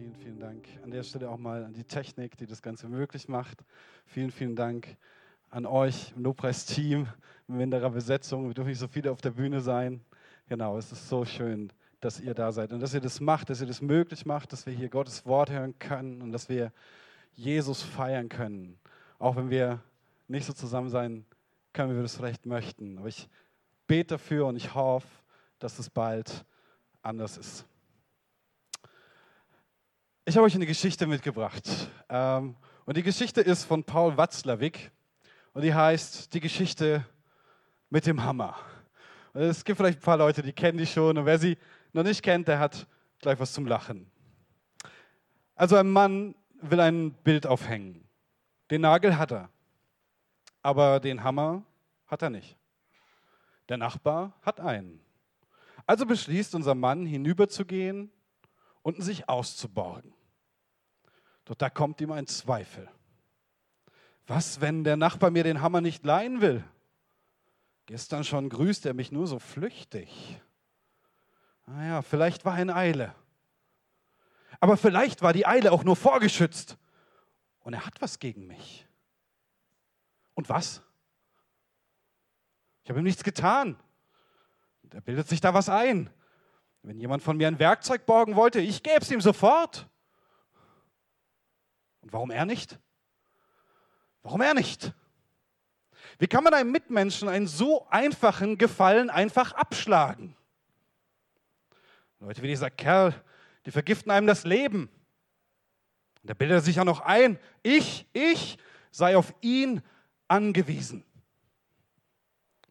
Vielen, vielen Dank. An der Stelle auch mal an die Technik, die das Ganze möglich macht. Vielen, vielen Dank an euch im Lobpreisteam, in minderer Besetzung. Wir dürfen nicht so viele auf der Bühne sein. Genau, es ist so schön, dass ihr da seid und dass ihr das macht, dass ihr das möglich macht, dass wir hier Gottes Wort hören können und dass wir Jesus feiern können. Auch wenn wir nicht so zusammen sein können, wie wir das vielleicht möchten. Aber ich bete dafür und ich hoffe, dass es bald anders ist. Ich habe euch eine Geschichte mitgebracht. Ähm, und die Geschichte ist von Paul Watzlawick und die heißt Die Geschichte mit dem Hammer. Und es gibt vielleicht ein paar Leute, die kennen die schon und wer sie noch nicht kennt, der hat gleich was zum Lachen. Also ein Mann will ein Bild aufhängen. Den Nagel hat er, aber den Hammer hat er nicht. Der Nachbar hat einen. Also beschließt unser Mann, hinüberzugehen und sich auszuborgen. Doch da kommt ihm ein Zweifel. Was, wenn der Nachbar mir den Hammer nicht leihen will? Gestern schon grüßt er mich nur so flüchtig. Naja, vielleicht war er in Eile. Aber vielleicht war die Eile auch nur vorgeschützt. Und er hat was gegen mich. Und was? Ich habe ihm nichts getan. Er bildet sich da was ein. Wenn jemand von mir ein Werkzeug borgen wollte, ich gäbe es ihm sofort. Und warum er nicht? Warum er nicht? Wie kann man einem Mitmenschen einen so einfachen Gefallen einfach abschlagen? Leute wie dieser Kerl, die vergiften einem das Leben. Und da bildet er sich ja noch ein, ich, ich sei auf ihn angewiesen.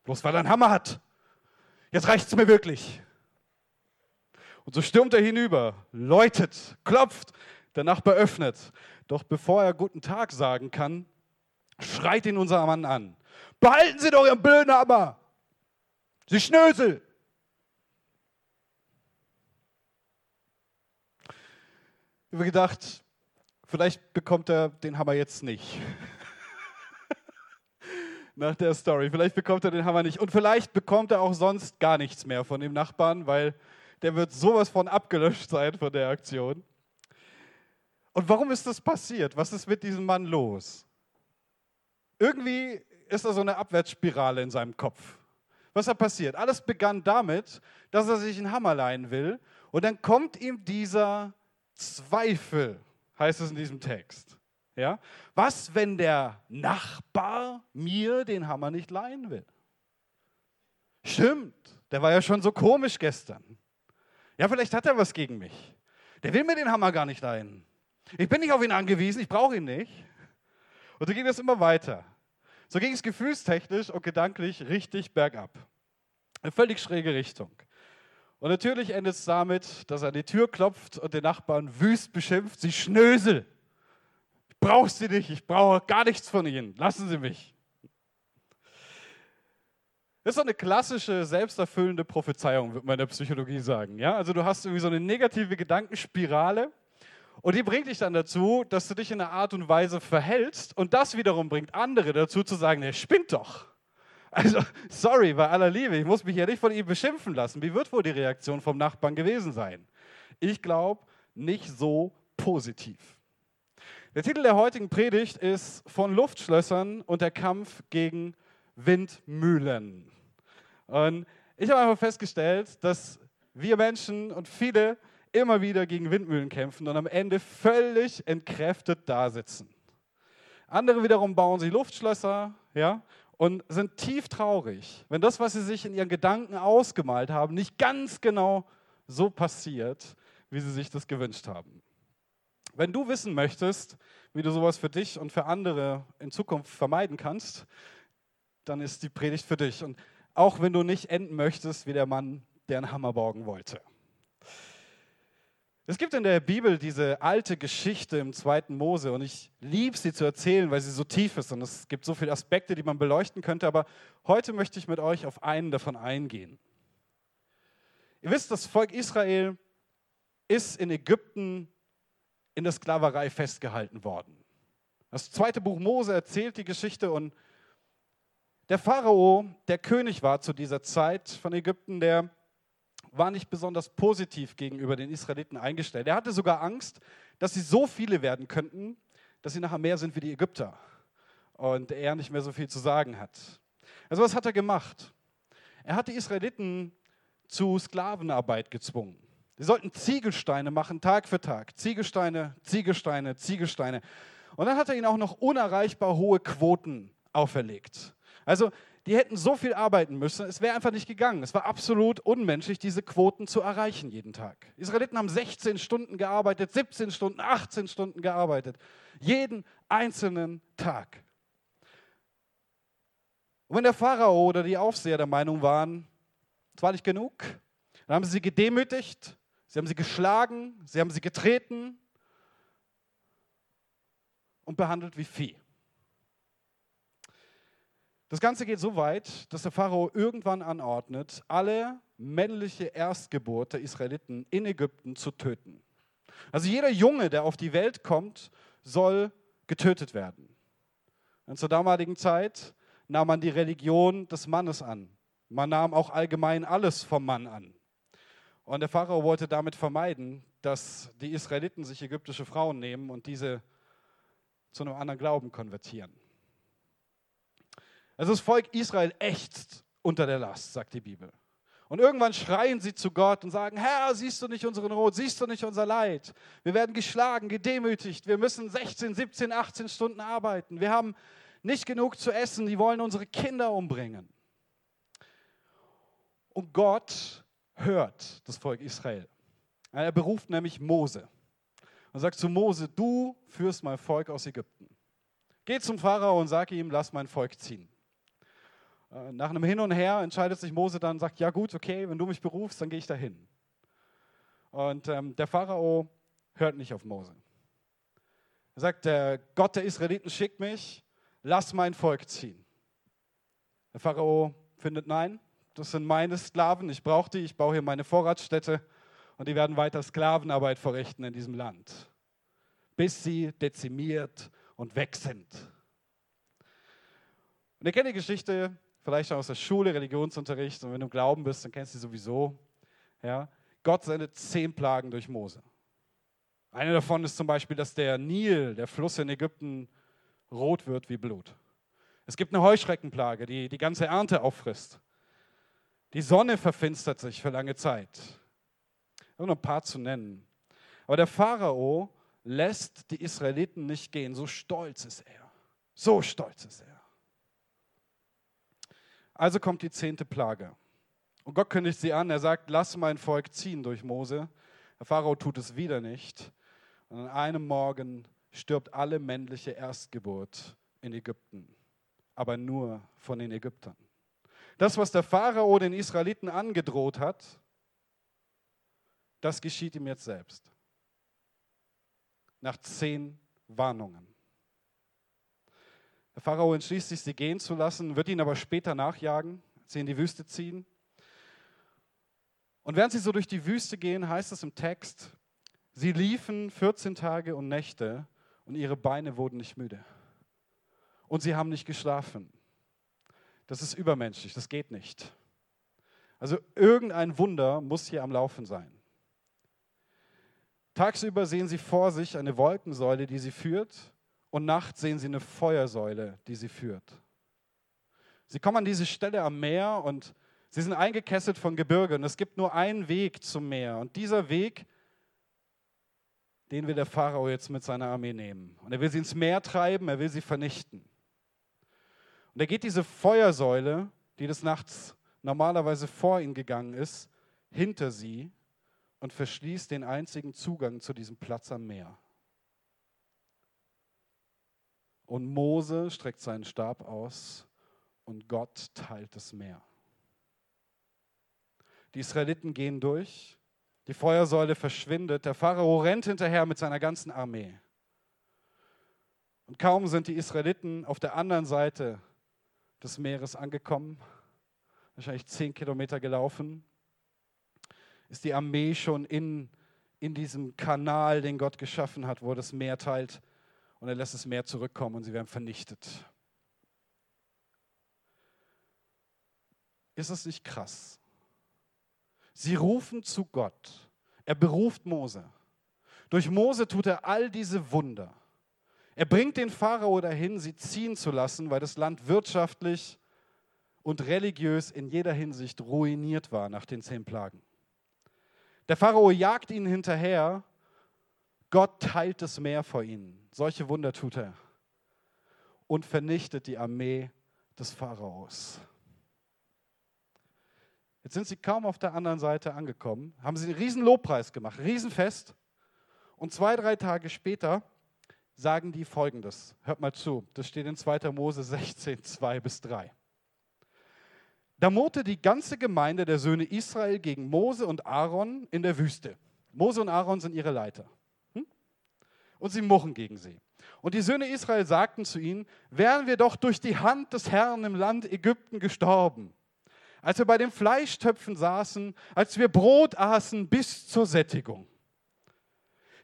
Bloß weil er einen Hammer hat. Jetzt reicht es mir wirklich. Und so stürmt er hinüber, läutet, klopft, der Nachbar öffnet. Doch bevor er guten Tag sagen kann, schreit ihn unser Mann an. Behalten Sie doch Ihren blöden Hammer! Sie Schnösel! Ich habe gedacht, vielleicht bekommt er den Hammer jetzt nicht. Nach der Story. Vielleicht bekommt er den Hammer nicht. Und vielleicht bekommt er auch sonst gar nichts mehr von dem Nachbarn, weil der wird sowas von abgelöscht sein von der Aktion. Und warum ist das passiert? Was ist mit diesem Mann los? Irgendwie ist da so eine Abwärtsspirale in seinem Kopf. Was da passiert? Alles begann damit, dass er sich einen Hammer leihen will und dann kommt ihm dieser Zweifel, heißt es in diesem Text. Ja? Was, wenn der Nachbar mir den Hammer nicht leihen will? Stimmt, der war ja schon so komisch gestern. Ja, vielleicht hat er was gegen mich. Der will mir den Hammer gar nicht leihen. Ich bin nicht auf ihn angewiesen, ich brauche ihn nicht. Und so ging das immer weiter. So ging es gefühlstechnisch und gedanklich richtig bergab. Eine völlig schräge Richtung. Und natürlich endet es damit, dass er an die Tür klopft und den Nachbarn wüst beschimpft, sie Schnösel. Ich brauche sie nicht, ich brauche gar nichts von ihnen. Lassen Sie mich. Das ist so eine klassische, selbsterfüllende Prophezeiung, würde man in der Psychologie sagen. Ja? Also du hast irgendwie so eine negative Gedankenspirale und die bringt dich dann dazu, dass du dich in einer Art und Weise verhältst und das wiederum bringt andere dazu zu sagen, der spinnt doch. Also, sorry, bei aller Liebe, ich muss mich ja nicht von ihm beschimpfen lassen. Wie wird wohl die Reaktion vom Nachbarn gewesen sein? Ich glaube, nicht so positiv. Der Titel der heutigen Predigt ist Von Luftschlössern und der Kampf gegen Windmühlen. Und ich habe einfach festgestellt, dass wir Menschen und viele immer wieder gegen Windmühlen kämpfen und am Ende völlig entkräftet dasitzen. Andere wiederum bauen sich Luftschlösser, ja, und sind tief traurig, wenn das, was sie sich in ihren Gedanken ausgemalt haben, nicht ganz genau so passiert, wie sie sich das gewünscht haben. Wenn du wissen möchtest, wie du sowas für dich und für andere in Zukunft vermeiden kannst, dann ist die Predigt für dich. Und auch wenn du nicht enden möchtest wie der Mann, der einen Hammer borgen wollte. Es gibt in der Bibel diese alte Geschichte im zweiten Mose und ich liebe sie zu erzählen, weil sie so tief ist und es gibt so viele Aspekte, die man beleuchten könnte, aber heute möchte ich mit euch auf einen davon eingehen. Ihr wisst, das Volk Israel ist in Ägypten in der Sklaverei festgehalten worden. Das zweite Buch Mose erzählt die Geschichte und der Pharao, der König war zu dieser Zeit von Ägypten, der war nicht besonders positiv gegenüber den Israeliten eingestellt. Er hatte sogar Angst, dass sie so viele werden könnten, dass sie nachher mehr sind wie die Ägypter und er nicht mehr so viel zu sagen hat. Also was hat er gemacht? Er hat die Israeliten zu Sklavenarbeit gezwungen. Sie sollten Ziegelsteine machen, Tag für Tag. Ziegelsteine, Ziegelsteine, Ziegelsteine. Und dann hat er ihnen auch noch unerreichbar hohe Quoten auferlegt. Also die hätten so viel arbeiten müssen, es wäre einfach nicht gegangen. Es war absolut unmenschlich, diese Quoten zu erreichen jeden Tag. Die Israeliten haben 16 Stunden gearbeitet, 17 Stunden, 18 Stunden gearbeitet. Jeden einzelnen Tag. Und wenn der Pharao oder die Aufseher der Meinung waren, es war nicht genug, dann haben sie sie gedemütigt, sie haben sie geschlagen, sie haben sie getreten und behandelt wie Vieh. Das Ganze geht so weit, dass der Pharao irgendwann anordnet, alle männliche Erstgeburt der Israeliten in Ägypten zu töten. Also jeder Junge, der auf die Welt kommt, soll getötet werden. Und zur damaligen Zeit nahm man die Religion des Mannes an. Man nahm auch allgemein alles vom Mann an. Und der Pharao wollte damit vermeiden, dass die Israeliten sich ägyptische Frauen nehmen und diese zu einem anderen Glauben konvertieren. Also das Volk Israel ächzt unter der Last, sagt die Bibel. Und irgendwann schreien sie zu Gott und sagen, Herr, siehst du nicht unseren Not, siehst du nicht unser Leid? Wir werden geschlagen, gedemütigt, wir müssen 16, 17, 18 Stunden arbeiten. Wir haben nicht genug zu essen, die wollen unsere Kinder umbringen. Und Gott hört das Volk Israel. Er beruft nämlich Mose und sagt zu Mose, du führst mein Volk aus Ägypten. Geh zum Pharao und sag ihm, lass mein Volk ziehen. Äh, nach einem Hin und Her entscheidet sich Mose dann sagt, ja gut, okay, wenn du mich berufst, dann gehe ich dahin. Und ähm, der Pharao hört nicht auf Mose. Er sagt, der Gott der Israeliten schickt mich, lass mein Volk ziehen. Der Pharao findet, nein, das sind meine Sklaven, ich brauche die, ich baue hier meine Vorratsstätte und die werden weiter Sklavenarbeit verrichten in diesem Land, bis sie dezimiert und weg sind. Und ihr kennt die Geschichte vielleicht aus der Schule, Religionsunterricht. Und wenn du im Glauben bist, dann kennst du sie sowieso. Ja? Gott sendet zehn Plagen durch Mose. Eine davon ist zum Beispiel, dass der Nil, der Fluss in Ägypten, rot wird wie Blut. Es gibt eine Heuschreckenplage, die die ganze Ernte auffrisst. Die Sonne verfinstert sich für lange Zeit. Nur ein paar zu nennen. Aber der Pharao lässt die Israeliten nicht gehen. So stolz ist er. So stolz ist er. Also kommt die zehnte Plage. Und Gott kündigt sie an. Er sagt, lass mein Volk ziehen durch Mose. Der Pharao tut es wieder nicht. Und an einem Morgen stirbt alle männliche Erstgeburt in Ägypten. Aber nur von den Ägyptern. Das, was der Pharao den Israeliten angedroht hat, das geschieht ihm jetzt selbst. Nach zehn Warnungen. Pharao entschließt sich, sie gehen zu lassen, wird ihn aber später nachjagen, sie in die Wüste ziehen. Und während sie so durch die Wüste gehen, heißt es im Text, sie liefen 14 Tage und Nächte und ihre Beine wurden nicht müde. Und sie haben nicht geschlafen. Das ist übermenschlich, das geht nicht. Also irgendein Wunder muss hier am Laufen sein. Tagsüber sehen sie vor sich eine Wolkensäule, die sie führt und nachts sehen sie eine Feuersäule, die sie führt. Sie kommen an diese Stelle am Meer und sie sind eingekesselt von Gebirge und es gibt nur einen Weg zum Meer. Und dieser Weg, den will der Pharao jetzt mit seiner Armee nehmen. Und er will sie ins Meer treiben, er will sie vernichten. Und er geht diese Feuersäule, die des Nachts normalerweise vor ihnen gegangen ist, hinter sie und verschließt den einzigen Zugang zu diesem Platz am Meer. Und Mose streckt seinen Stab aus und Gott teilt das Meer. Die Israeliten gehen durch, die Feuersäule verschwindet, der Pharao rennt hinterher mit seiner ganzen Armee. Und kaum sind die Israeliten auf der anderen Seite des Meeres angekommen, wahrscheinlich zehn Kilometer gelaufen, ist die Armee schon in, in diesem Kanal, den Gott geschaffen hat, wo das Meer teilt, und er lässt das Meer zurückkommen und sie werden vernichtet. Ist das nicht krass? Sie rufen zu Gott. Er beruft Mose. Durch Mose tut er all diese Wunder. Er bringt den Pharao dahin, sie ziehen zu lassen, weil das Land wirtschaftlich und religiös in jeder Hinsicht ruiniert war nach den zehn Plagen. Der Pharao jagt ihnen hinterher. Gott teilt das Meer vor ihnen. Solche Wunder tut er. Und vernichtet die Armee des Pharaos. Jetzt sind sie kaum auf der anderen Seite angekommen, haben sie einen riesen Lobpreis gemacht, Riesenfest. Und zwei, drei Tage später sagen die folgendes. Hört mal zu, das steht in 2. Mose 16, 2 bis 3. Da murrte die ganze Gemeinde der Söhne Israel gegen Mose und Aaron in der Wüste. Mose und Aaron sind ihre Leiter. Und sie murren gegen sie. Und die Söhne Israel sagten zu ihnen, wären wir doch durch die Hand des Herrn im Land Ägypten gestorben, als wir bei den Fleischtöpfen saßen, als wir Brot aßen bis zur Sättigung.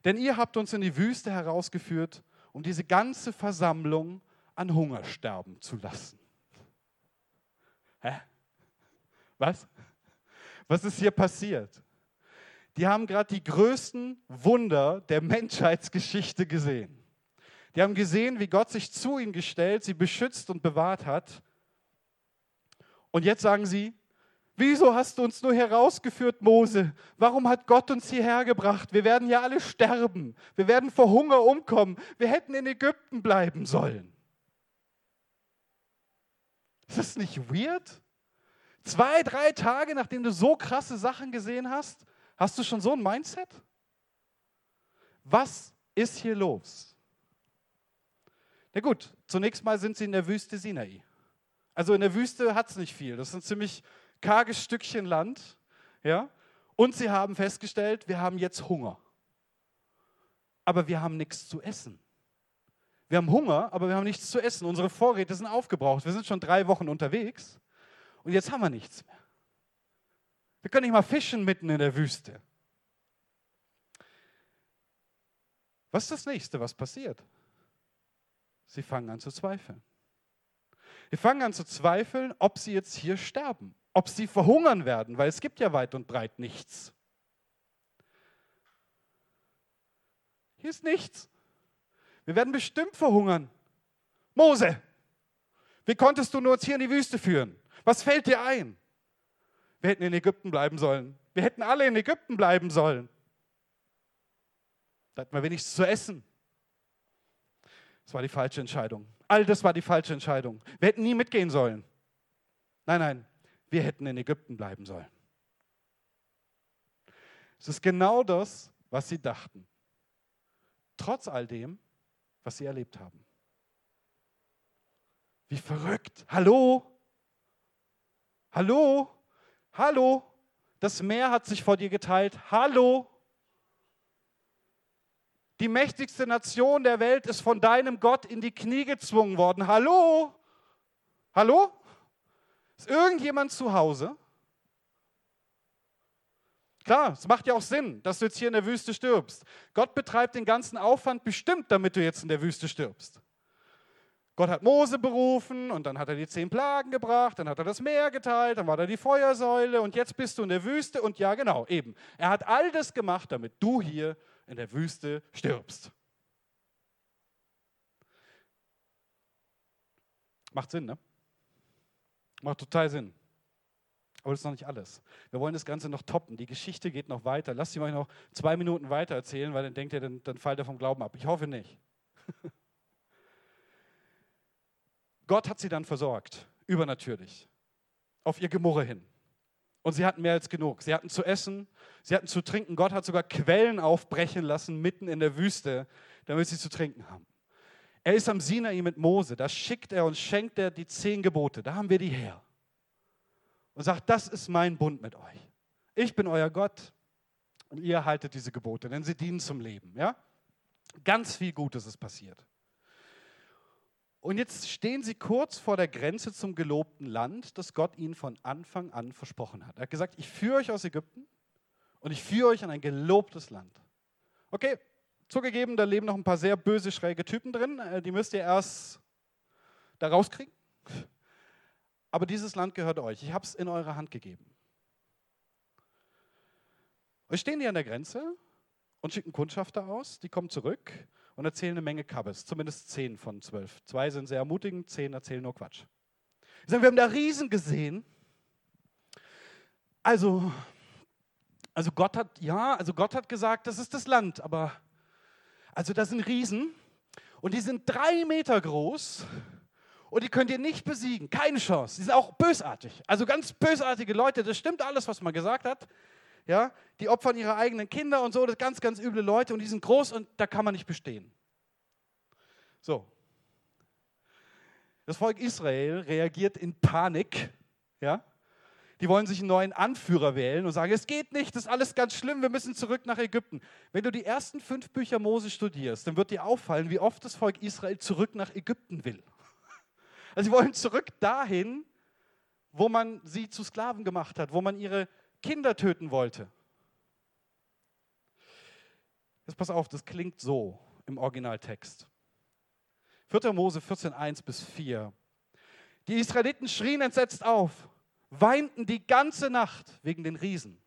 Denn ihr habt uns in die Wüste herausgeführt, um diese ganze Versammlung an Hunger sterben zu lassen. Hä? Was? Was ist hier passiert? Die haben gerade die größten Wunder der Menschheitsgeschichte gesehen. Die haben gesehen, wie Gott sich zu ihnen gestellt, sie beschützt und bewahrt hat. Und jetzt sagen sie, wieso hast du uns nur herausgeführt, Mose? Warum hat Gott uns hierher gebracht? Wir werden ja alle sterben. Wir werden vor Hunger umkommen. Wir hätten in Ägypten bleiben sollen. Ist das nicht weird? Zwei, drei Tage, nachdem du so krasse Sachen gesehen hast, hast du schon so ein Mindset? Was ist hier los? Na gut, zunächst mal sind sie in der Wüste Sinai. Also in der Wüste hat es nicht viel. Das ist ein ziemlich karges Stückchen Land. Ja? Und sie haben festgestellt, wir haben jetzt Hunger. Aber wir haben nichts zu essen. Wir haben Hunger, aber wir haben nichts zu essen. Unsere Vorräte sind aufgebraucht. Wir sind schon drei Wochen unterwegs. Und jetzt haben wir nichts mehr. Wir können nicht mal fischen mitten in der Wüste. Was ist das nächste, was passiert? Sie fangen an zu zweifeln. Sie fangen an zu zweifeln, ob sie jetzt hier sterben, ob sie verhungern werden, weil es gibt ja weit und breit nichts. Hier ist nichts. Wir werden bestimmt verhungern. Mose, wie konntest du nur uns hier in die Wüste führen? Was fällt dir ein? Wir hätten in Ägypten bleiben sollen. Wir hätten alle in Ägypten bleiben sollen. Da hatten wir wenigstens zu essen. Das war die falsche Entscheidung. All das war die falsche Entscheidung. Wir hätten nie mitgehen sollen. Nein, nein, wir hätten in Ägypten bleiben sollen. Es ist genau das, was sie dachten. Trotz all dem, was sie erlebt haben. Wie verrückt. Hallo? Hallo? Hallo? Das Meer hat sich vor dir geteilt. Hallo? Die mächtigste Nation der Welt ist von deinem Gott in die Knie gezwungen worden. Hallo? Hallo? Ist irgendjemand zu Hause? Klar, es macht ja auch Sinn, dass du jetzt hier in der Wüste stirbst. Gott betreibt den ganzen Aufwand bestimmt, damit du jetzt in der Wüste stirbst. Gott hat Mose berufen und dann hat er die zehn Plagen gebracht, dann hat er das Meer geteilt, dann war da die Feuersäule und jetzt bist du in der Wüste und ja genau, eben. Er hat all das gemacht, damit du hier in der Wüste stirbst. Macht Sinn, ne? Macht total Sinn. Aber das ist noch nicht alles. Wir wollen das Ganze noch toppen. Die Geschichte geht noch weiter. Lasst sie euch noch zwei Minuten weiter erzählen, weil dann denkt ihr, dann, dann fällt er vom Glauben ab. Ich hoffe nicht. Gott hat sie dann versorgt, übernatürlich, auf ihr Gemurre hin. Und sie hatten mehr als genug. Sie hatten zu essen, sie hatten zu trinken. Gott hat sogar Quellen aufbrechen lassen mitten in der Wüste, damit sie zu trinken haben. Er ist am Sinai mit Mose, da schickt er und schenkt er die zehn Gebote, da haben wir die her. Und sagt, das ist mein Bund mit euch. Ich bin euer Gott und ihr haltet diese Gebote, denn sie dienen zum Leben. Ja? Ganz viel Gutes ist passiert. Und jetzt stehen sie kurz vor der Grenze zum gelobten Land, das Gott ihnen von Anfang an versprochen hat. Er hat gesagt, ich führe euch aus Ägypten und ich führe euch in ein gelobtes Land. Okay, zugegeben, da leben noch ein paar sehr böse, schräge Typen drin. Äh, die müsst ihr erst da rauskriegen. Aber dieses Land gehört euch. Ich habe es in eure Hand gegeben. Und stehen die an der Grenze und schicken Kundschafter aus, die kommen zurück und erzählen eine Menge Kabbes, zumindest zehn von zwölf. Zwei sind sehr ermutigend, zehn erzählen nur Quatsch. Sie sagen, wir haben da Riesen gesehen. Also, also Gott hat, ja, also Gott hat gesagt, das ist das Land, aber also das sind Riesen und die sind drei Meter groß und die könnt ihr nicht besiegen. Keine Chance. Die sind auch bösartig. Also ganz bösartige Leute. Das stimmt alles, was man gesagt hat. Ja, die opfern ihre eigenen Kinder und so. Das ganz, ganz üble Leute und die sind groß und da kann man nicht bestehen. So. Das Volk Israel reagiert in Panik. Ja, die wollen sich einen neuen Anführer wählen und sagen, es geht nicht, das ist alles ganz schlimm, wir müssen zurück nach Ägypten. Wenn du die ersten fünf Bücher Mose studierst, dann wird dir auffallen, wie oft das Volk Israel zurück nach Ägypten will. Also sie wollen zurück dahin, wo man sie zu Sklaven gemacht hat, wo man ihre Kinder töten wollte. Jetzt pass auf, das klingt so im Originaltext. 4. Mose 14, 1 bis 4. Die Israeliten schrien entsetzt auf weinten die ganze Nacht wegen den Riesen.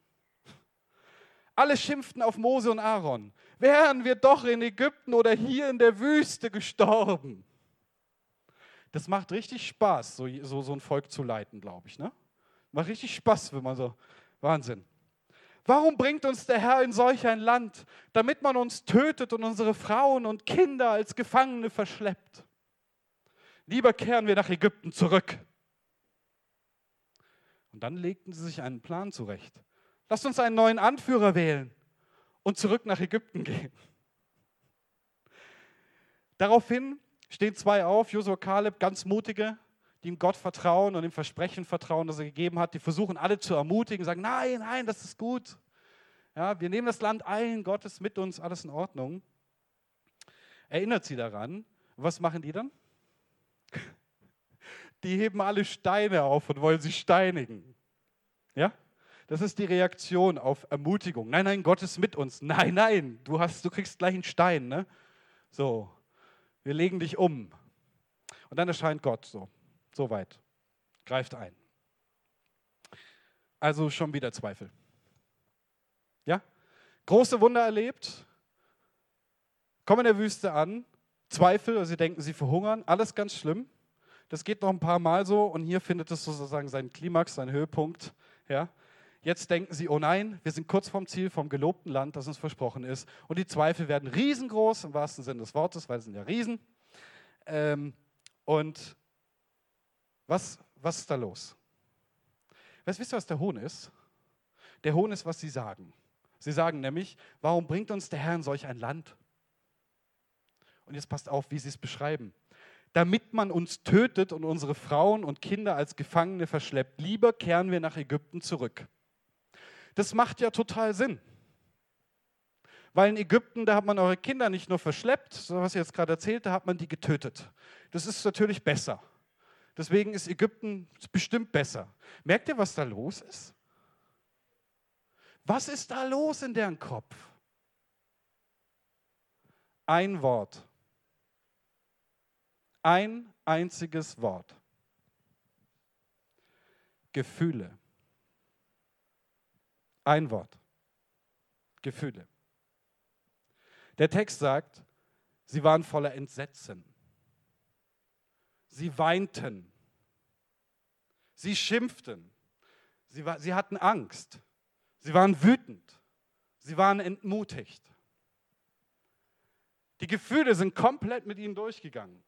Alle schimpften auf Mose und Aaron. Wären wir doch in Ägypten oder hier in der Wüste gestorben. Das macht richtig Spaß, so, so, so ein Volk zu leiten, glaube ich. Ne? Macht richtig Spaß, wenn man so. Wahnsinn. Warum bringt uns der Herr in solch ein Land, damit man uns tötet und unsere Frauen und Kinder als Gefangene verschleppt? Lieber kehren wir nach Ägypten zurück. Und dann legten sie sich einen Plan zurecht. Lasst uns einen neuen Anführer wählen und zurück nach Ägypten gehen. Daraufhin stehen zwei auf, Josua Kaleb, ganz mutige, die ihm Gott vertrauen und dem Versprechen vertrauen, das er gegeben hat. Die versuchen alle zu ermutigen, sagen, nein, nein, das ist gut. Ja, wir nehmen das Land ein, Gott ist mit uns, alles in Ordnung. Erinnert sie daran. Was machen die dann? die heben alle Steine auf und wollen sie steinigen. Ja? Das ist die Reaktion auf Ermutigung. Nein, nein, Gott ist mit uns. Nein, nein, du, hast, du kriegst gleich einen Stein. Ne? So, wir legen dich um. Und dann erscheint Gott so, so weit, greift ein. Also schon wieder Zweifel. Ja? Große Wunder erlebt, kommen in der Wüste an, Zweifel, sie denken, sie verhungern, alles ganz schlimm. Das geht noch ein paar Mal so und hier findet es sozusagen seinen Klimax, seinen Höhepunkt. Ja? Jetzt denken sie, oh nein, wir sind kurz vom Ziel, vom gelobten Land, das uns versprochen ist. Und die Zweifel werden riesengroß, im wahrsten Sinne des Wortes, weil sie sind ja Riesen. Ähm, und was, was ist da los? Weißt, wisst ihr, was der Hohn ist? Der Hohn ist, was sie sagen. Sie sagen nämlich, warum bringt uns der Herr in solch ein Land? Und jetzt passt auf, wie sie es beschreiben damit man uns tötet und unsere Frauen und Kinder als Gefangene verschleppt. Lieber kehren wir nach Ägypten zurück. Das macht ja total Sinn. Weil in Ägypten, da hat man eure Kinder nicht nur verschleppt, so was ich jetzt gerade erzählt, da hat man die getötet. Das ist natürlich besser. Deswegen ist Ägypten bestimmt besser. Merkt ihr, was da los ist? Was ist da los in deren Kopf? Ein Wort. Ein einziges Wort. Gefühle. Ein Wort. Gefühle. Der Text sagt, sie waren voller Entsetzen. Sie weinten. Sie schimpften. Sie, war, sie hatten Angst. Sie waren wütend. Sie waren entmutigt. Die Gefühle sind komplett mit ihnen durchgegangen.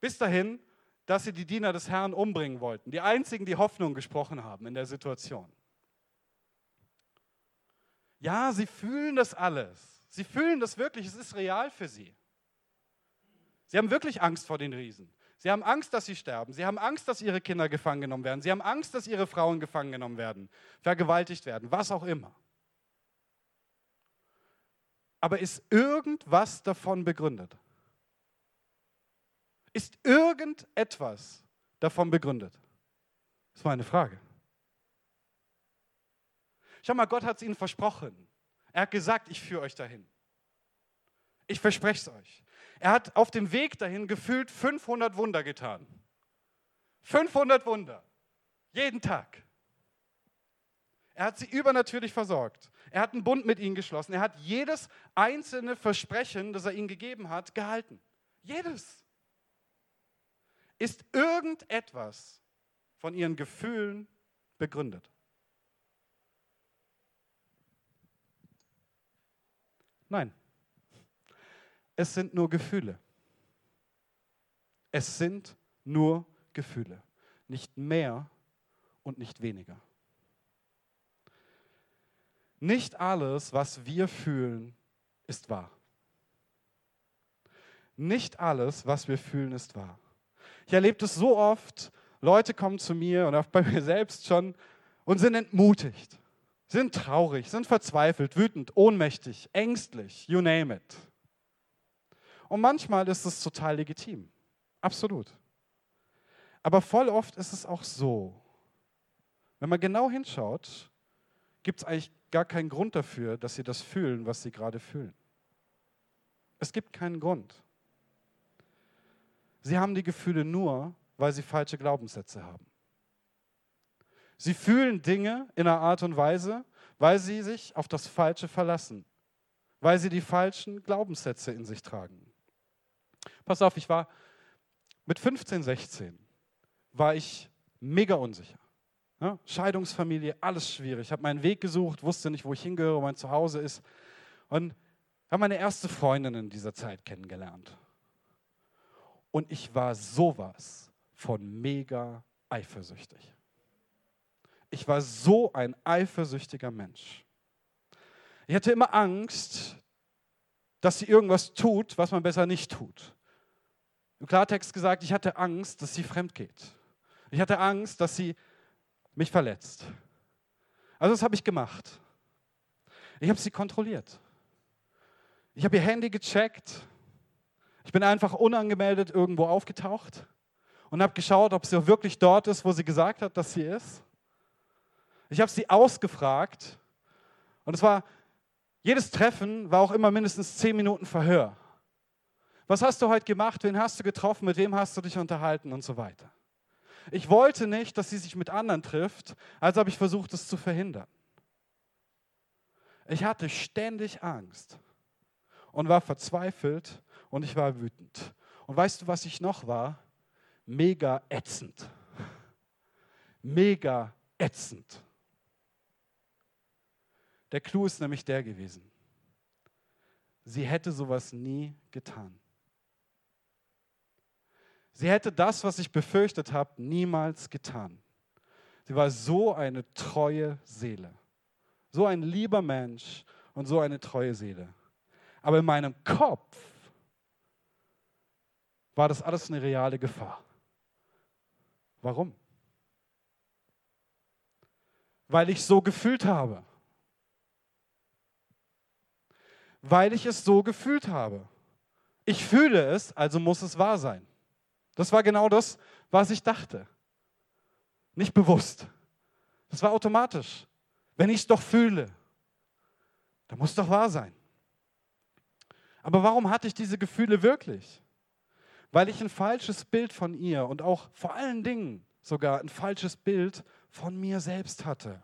Bis dahin, dass sie die Diener des Herrn umbringen wollten. Die einzigen, die Hoffnung gesprochen haben in der Situation. Ja, sie fühlen das alles. Sie fühlen das wirklich, es ist real für sie. Sie haben wirklich Angst vor den Riesen. Sie haben Angst, dass sie sterben. Sie haben Angst, dass ihre Kinder gefangen genommen werden. Sie haben Angst, dass ihre Frauen gefangen genommen werden, vergewaltigt werden, was auch immer. Aber ist irgendwas davon begründet? Ist irgendetwas davon begründet? Das ist meine Frage. Schau mal, Gott hat es ihnen versprochen. Er hat gesagt, ich führe euch dahin. Ich verspreche es euch. Er hat auf dem Weg dahin gefühlt 500 Wunder getan. 500 Wunder. Jeden Tag. Er hat sie übernatürlich versorgt. Er hat einen Bund mit ihnen geschlossen. Er hat jedes einzelne Versprechen, das er ihnen gegeben hat, gehalten. Jedes. Ist irgendetwas von ihren Gefühlen begründet? Nein. Es sind nur Gefühle. Es sind nur Gefühle. Nicht mehr und nicht weniger. Nicht alles, was wir fühlen, ist wahr. Nicht alles, was wir fühlen, ist wahr. Ich erlebe das so oft. Leute kommen zu mir und auch bei mir selbst schon und sind entmutigt, sind traurig, sind verzweifelt, wütend, ohnmächtig, ängstlich, you name it. Und manchmal ist es total legitim. Absolut. Aber voll oft ist es auch so, wenn man genau hinschaut, gibt es eigentlich gar keinen Grund dafür, dass sie das fühlen, was sie gerade fühlen. Es gibt keinen Grund. Sie haben die Gefühle nur, weil sie falsche Glaubenssätze haben. Sie fühlen Dinge in einer Art und Weise, weil sie sich auf das Falsche verlassen, weil sie die falschen Glaubenssätze in sich tragen. Pass auf, ich war mit 15, 16, war ich mega unsicher. Ja, Scheidungsfamilie, alles schwierig. Ich habe meinen Weg gesucht, wusste nicht, wo ich hingehöre, wo mein Zuhause ist. Und habe meine erste Freundin in dieser Zeit kennengelernt. Und ich war sowas von mega eifersüchtig. Ich war so ein eifersüchtiger Mensch. Ich hatte immer Angst, dass sie irgendwas tut, was man besser nicht tut. Im Klartext gesagt, ich hatte Angst, dass sie fremd geht. Ich hatte Angst, dass sie mich verletzt. Also das habe ich gemacht. Ich habe sie kontrolliert. Ich habe ihr Handy gecheckt. Ich bin einfach unangemeldet irgendwo aufgetaucht und habe geschaut, ob sie wirklich dort ist, wo sie gesagt hat, dass sie ist. Ich habe sie ausgefragt und es war, jedes Treffen war auch immer mindestens zehn Minuten Verhör. Was hast du heute gemacht? Wen hast du getroffen? Mit wem hast du dich unterhalten? Und so weiter. Ich wollte nicht, dass sie sich mit anderen trifft, also habe ich versucht, es zu verhindern. Ich hatte ständig Angst und war verzweifelt und ich war wütend. Und weißt du, was ich noch war? Mega ätzend. Mega ätzend. Der Clou ist nämlich der gewesen. Sie hätte sowas nie getan. Sie hätte das, was ich befürchtet habe, niemals getan. Sie war so eine treue Seele. So ein lieber Mensch und so eine treue Seele. Aber in meinem Kopf war das alles eine reale Gefahr. Warum? Weil ich so gefühlt habe. Weil ich es so gefühlt habe. Ich fühle es, also muss es wahr sein. Das war genau das, was ich dachte. Nicht bewusst. Das war automatisch. Wenn ich es doch fühle, dann muss es doch wahr sein. Aber warum hatte ich diese Gefühle wirklich? Weil ich ein falsches Bild von ihr und auch vor allen Dingen sogar ein falsches Bild von mir selbst hatte.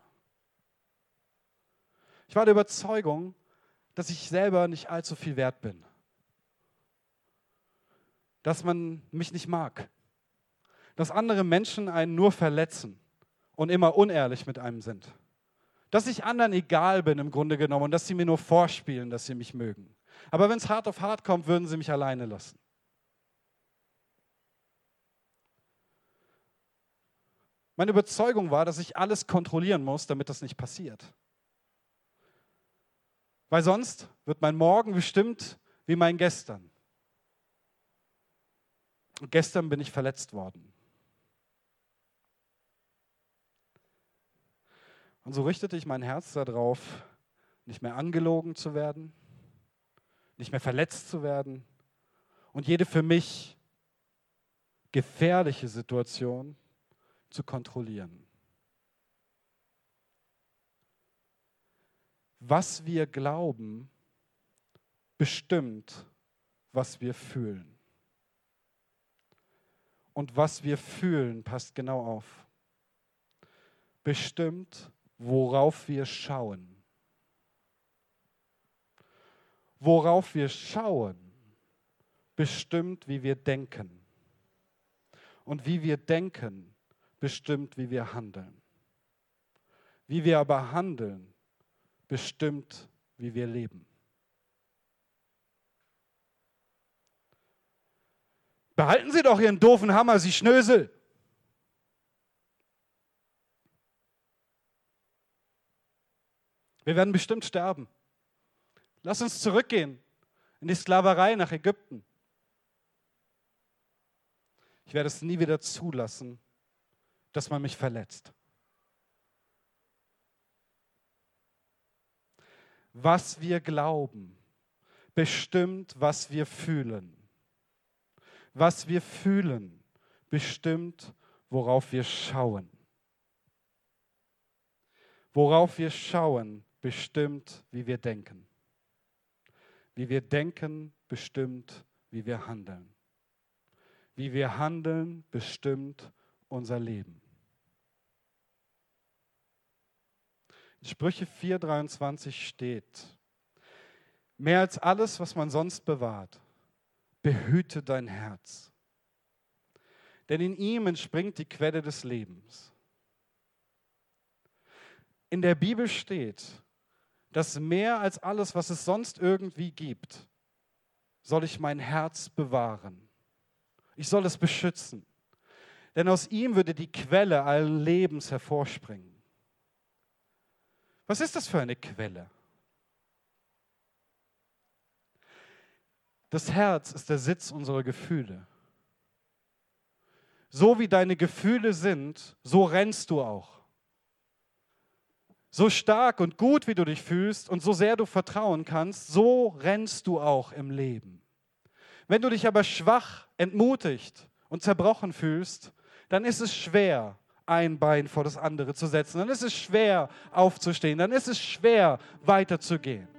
Ich war der Überzeugung, dass ich selber nicht allzu viel wert bin dass man mich nicht mag, dass andere Menschen einen nur verletzen und immer unehrlich mit einem sind, dass ich anderen egal bin im Grunde genommen und dass sie mir nur vorspielen, dass sie mich mögen. Aber wenn es hart auf hart kommt, würden sie mich alleine lassen. Meine Überzeugung war, dass ich alles kontrollieren muss, damit das nicht passiert. Weil sonst wird mein Morgen bestimmt wie mein Gestern. Und gestern bin ich verletzt worden. Und so richtete ich mein Herz darauf, nicht mehr angelogen zu werden, nicht mehr verletzt zu werden und jede für mich gefährliche Situation zu kontrollieren. Was wir glauben, bestimmt, was wir fühlen. Und was wir fühlen, passt genau auf. Bestimmt, worauf wir schauen. worauf wir schauen, bestimmt, wie wir denken. Und wie wir denken, bestimmt, wie wir handeln. Wie wir aber handeln, bestimmt, wie wir leben. Behalten Sie doch Ihren doofen Hammer, Sie Schnösel. Wir werden bestimmt sterben. Lass uns zurückgehen in die Sklaverei nach Ägypten. Ich werde es nie wieder zulassen, dass man mich verletzt. Was wir glauben, bestimmt, was wir fühlen. Was wir fühlen, bestimmt, worauf wir schauen. Worauf wir schauen, bestimmt, wie wir denken. Wie wir denken, bestimmt, wie wir handeln. Wie wir handeln, bestimmt unser Leben. In Sprüche 4:23 steht, mehr als alles, was man sonst bewahrt, behüte dein Herz. Denn in ihm entspringt die Quelle des Lebens. In der Bibel steht, dass mehr als alles, was es sonst irgendwie gibt, soll ich mein Herz bewahren. Ich soll es beschützen. Denn aus ihm würde die Quelle allen Lebens hervorspringen. Was ist das für eine Quelle? Das Herz ist der Sitz unserer Gefühle. So wie deine Gefühle sind, so rennst du auch. So stark und gut, wie du dich fühlst und so sehr du vertrauen kannst, so rennst du auch im Leben. Wenn du dich aber schwach, entmutigt und zerbrochen fühlst, dann ist es schwer, ein Bein vor das andere zu setzen. Dann ist es schwer, aufzustehen. Dann ist es schwer, weiterzugehen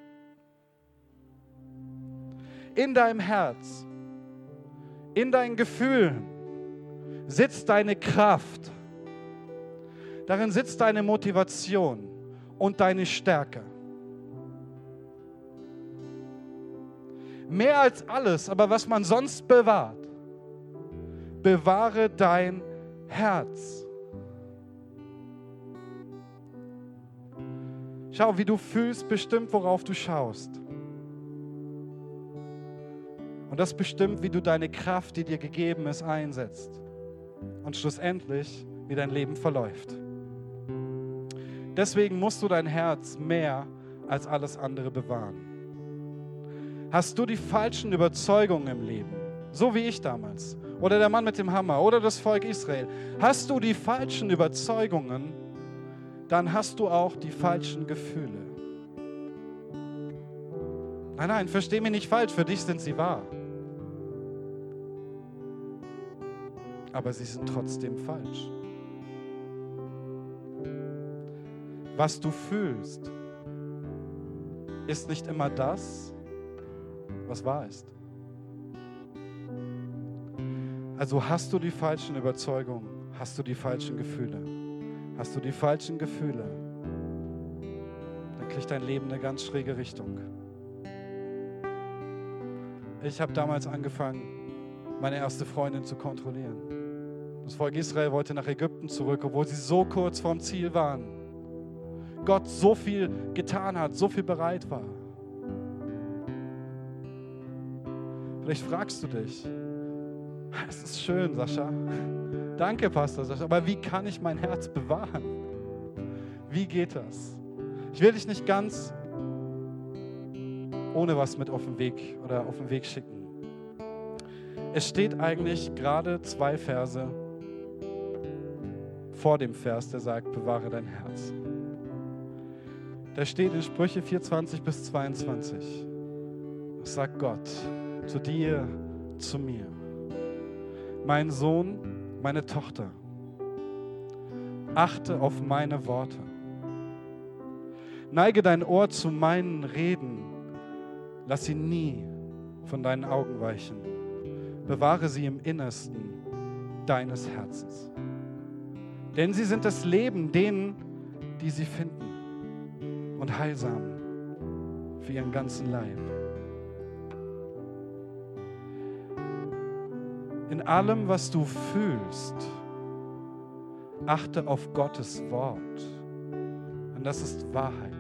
in deinem Herz, in deinen Gefühlen sitzt deine Kraft. Darin sitzt deine Motivation und deine Stärke. Mehr als alles, aber was man sonst bewahrt, bewahre dein Herz. Schau, wie du fühlst, bestimmt, worauf du schaust. Und das bestimmt, wie du deine Kraft, die dir gegeben ist, einsetzt. Und schlussendlich, wie dein Leben verläuft. Deswegen musst du dein Herz mehr als alles andere bewahren. Hast du die falschen Überzeugungen im Leben, so wie ich damals, oder der Mann mit dem Hammer, oder das Volk Israel, hast du die falschen Überzeugungen, dann hast du auch die falschen Gefühle. Nein, nein, versteh mich nicht falsch, für dich sind sie wahr. Aber sie sind trotzdem falsch. Was du fühlst, ist nicht immer das, was wahr ist. Also hast du die falschen Überzeugungen, hast du die falschen Gefühle. Hast du die falschen Gefühle, dann kriegt dein Leben eine ganz schräge Richtung. Ich habe damals angefangen, meine erste Freundin zu kontrollieren. Das Volk Israel wollte nach Ägypten zurück, obwohl sie so kurz vorm Ziel waren. Gott so viel getan hat, so viel bereit war. Vielleicht fragst du dich, es ist schön, Sascha. Danke, Pastor Sascha, aber wie kann ich mein Herz bewahren? Wie geht das? Ich will dich nicht ganz ohne was mit auf den Weg oder auf den Weg schicken. Es steht eigentlich gerade zwei Verse vor dem Vers, der sagt, bewahre dein Herz. Da steht in Sprüche 24 bis 22, das sagt Gott zu dir, zu mir. Mein Sohn, meine Tochter, achte auf meine Worte. Neige dein Ohr zu meinen Reden, lass sie nie von deinen Augen weichen. Bewahre sie im Innersten deines Herzens. Denn sie sind das Leben denen, die sie finden und heilsam für ihren ganzen Leib. In allem, was du fühlst, achte auf Gottes Wort. Und das ist Wahrheit.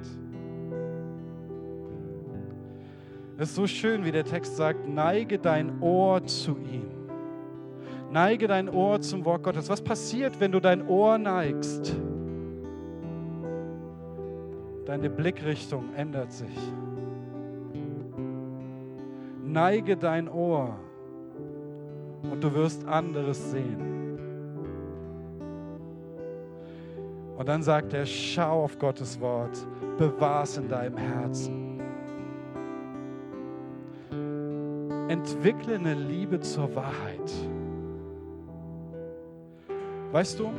Es ist so schön, wie der Text sagt, neige dein Ohr zu ihm Neige dein Ohr zum Wort Gottes. Was passiert, wenn du dein Ohr neigst? Deine Blickrichtung ändert sich. Neige dein Ohr und du wirst anderes sehen. Und dann sagt er, schau auf Gottes Wort, bewahr es in deinem Herzen. Entwickle eine Liebe zur Wahrheit. Weißt du,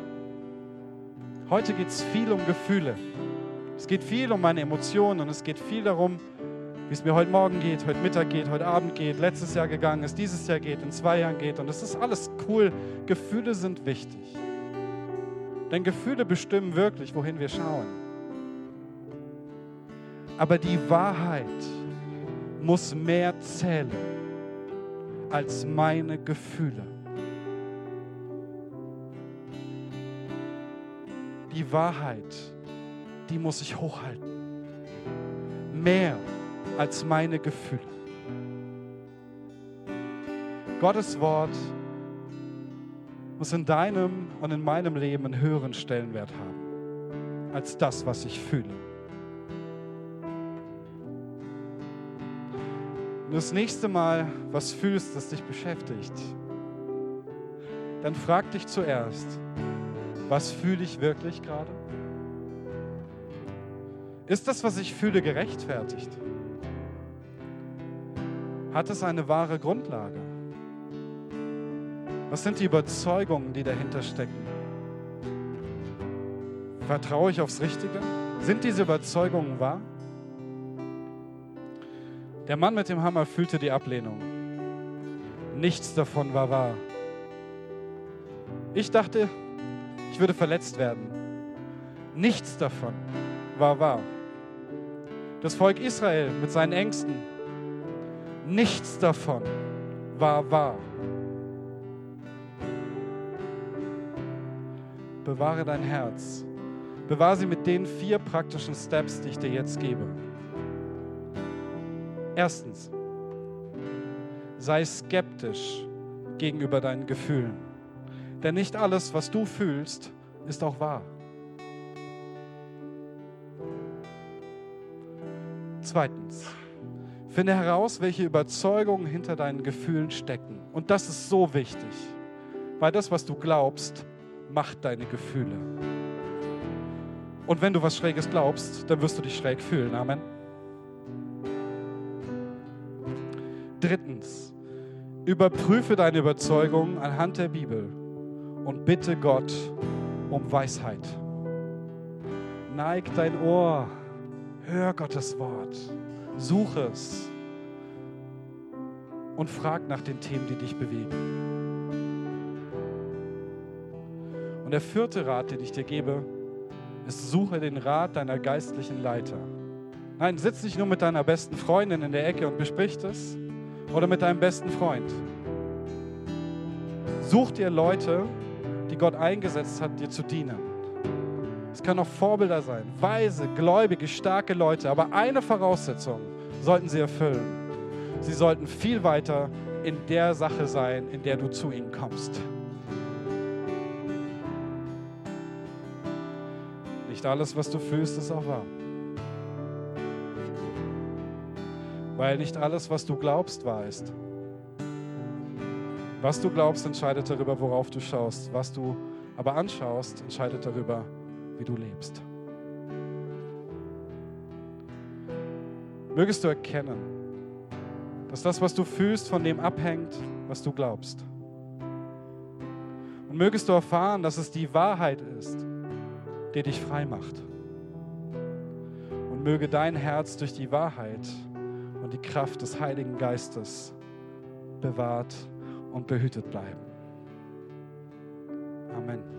heute geht es viel um Gefühle. Es geht viel um meine Emotionen und es geht viel darum, wie es mir heute Morgen geht, heute Mittag geht, heute Abend geht, letztes Jahr gegangen ist, dieses Jahr geht, in zwei Jahren geht. Und das ist alles cool. Gefühle sind wichtig. Denn Gefühle bestimmen wirklich, wohin wir schauen. Aber die Wahrheit muss mehr zählen als meine Gefühle. Die Wahrheit, die muss ich hochhalten. Mehr als meine Gefühle. Gottes Wort muss in deinem und in meinem Leben einen höheren Stellenwert haben als das, was ich fühle. Wenn du das nächste Mal was fühlst, das dich beschäftigt, dann frag dich zuerst, was fühle ich wirklich gerade? Ist das, was ich fühle, gerechtfertigt? Hat es eine wahre Grundlage? Was sind die Überzeugungen, die dahinter stecken? Vertraue ich aufs Richtige? Sind diese Überzeugungen wahr? Der Mann mit dem Hammer fühlte die Ablehnung. Nichts davon war wahr. Ich dachte, ich würde verletzt werden. Nichts davon war wahr. Das Volk Israel mit seinen Ängsten, nichts davon war wahr. Bewahre dein Herz. Bewahre sie mit den vier praktischen Steps, die ich dir jetzt gebe. Erstens, sei skeptisch gegenüber deinen Gefühlen. Denn nicht alles, was du fühlst, ist auch wahr. Zweitens, finde heraus, welche Überzeugungen hinter deinen Gefühlen stecken. Und das ist so wichtig, weil das, was du glaubst, macht deine Gefühle. Und wenn du was Schräges glaubst, dann wirst du dich schräg fühlen. Amen. Drittens, überprüfe deine Überzeugungen anhand der Bibel und bitte Gott um Weisheit. Neig dein Ohr, hör Gottes Wort, suche es und frag nach den Themen, die dich bewegen. Und der vierte Rat, den ich dir gebe, ist, suche den Rat deiner geistlichen Leiter. Nein, sitz nicht nur mit deiner besten Freundin in der Ecke und besprich das oder mit deinem besten Freund. Such dir Leute, die Gott eingesetzt hat, dir zu dienen. Es können auch Vorbilder sein, weise, gläubige, starke Leute. Aber eine Voraussetzung sollten sie erfüllen. Sie sollten viel weiter in der Sache sein, in der du zu ihnen kommst. Nicht alles, was du fühlst, ist auch wahr. Weil nicht alles, was du glaubst, wahr ist. Was du glaubst, entscheidet darüber, worauf du schaust. Was du aber anschaust, entscheidet darüber, wie du lebst. Mögest du erkennen, dass das, was du fühlst, von dem abhängt, was du glaubst. Und mögest du erfahren, dass es die Wahrheit ist, der dich frei macht. Und möge dein Herz durch die Wahrheit und die Kraft des Heiligen Geistes bewahrt und behütet bleiben. Amen.